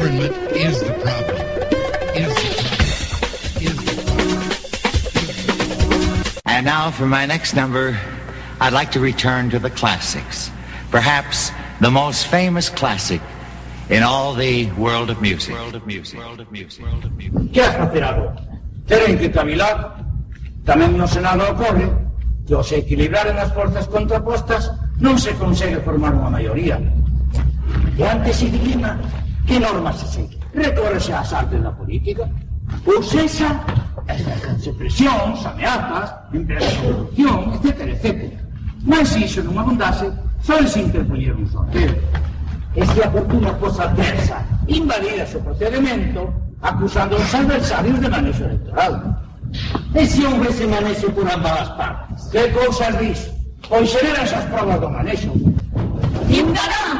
Government is the problem. Is the problem. Is the problem. And now for my next number, I'd like to return to the classics. Perhaps the most famous classic in all the world of music. World of music. World of music. World of music. Que has facer agora? Teren que cavilar. Tamén no Senado ocorre que ao se equilibraren as forzas contrapostas non se consegue formar unha maioría. E antes se dilima que normas se segue. Recórrese ás artes da política. Ou sexa, exercense presións, ameazas, empresa de corrupción, etc, etc. Mas se iso non abundase, só se interpoñer un sorteo. E se a fortuna fosa adversa, invalida o procedimento, acusando aos adversarios de manexo electoral. E se houvese manexo por ambas as partes? Que cousas dis? Pois xeran esas provas do manexo. Ciudadanos,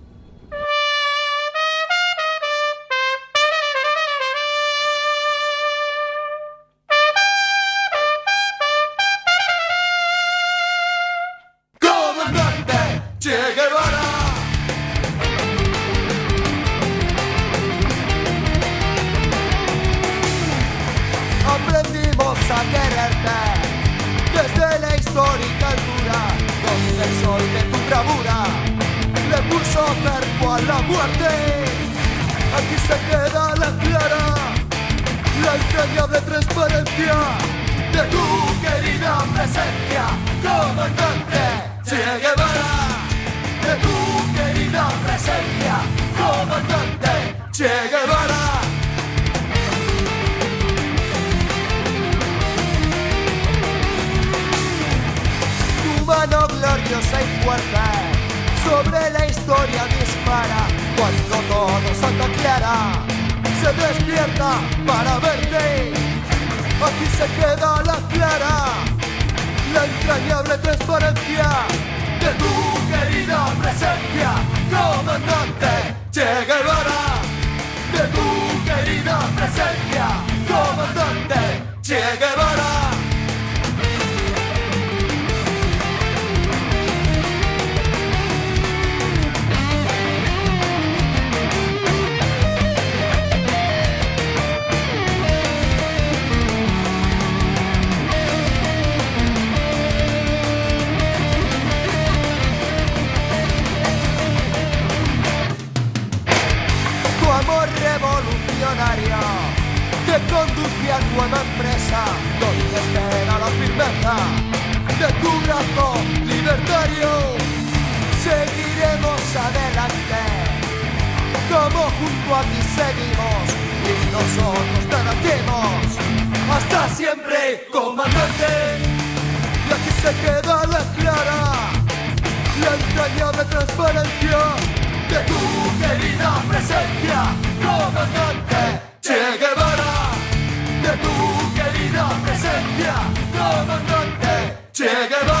De tu querida presencia, comandante Che Guevara. De tu querida presencia, comandante Che Guevara. Tu mano gloriosa y fuerte sobre la historia dispara cuando todo Santa Clara se despierta para verte. Aquí se queda la clara, la entrañable transparencia de tu querida presencia, comandante Che Guevara. De tu querida presencia, comandante Che Guevara. Nueva empresa donde espera la firmeza de tu brazo libertario. Seguiremos adelante como junto a ti seguimos y nosotros te latimos hasta siempre, comandante. Y aquí se queda la clara la entrañable transparencia de tu querida presencia, comandante Che Guevara. De tu querida presencia, comandante. Che Guevara,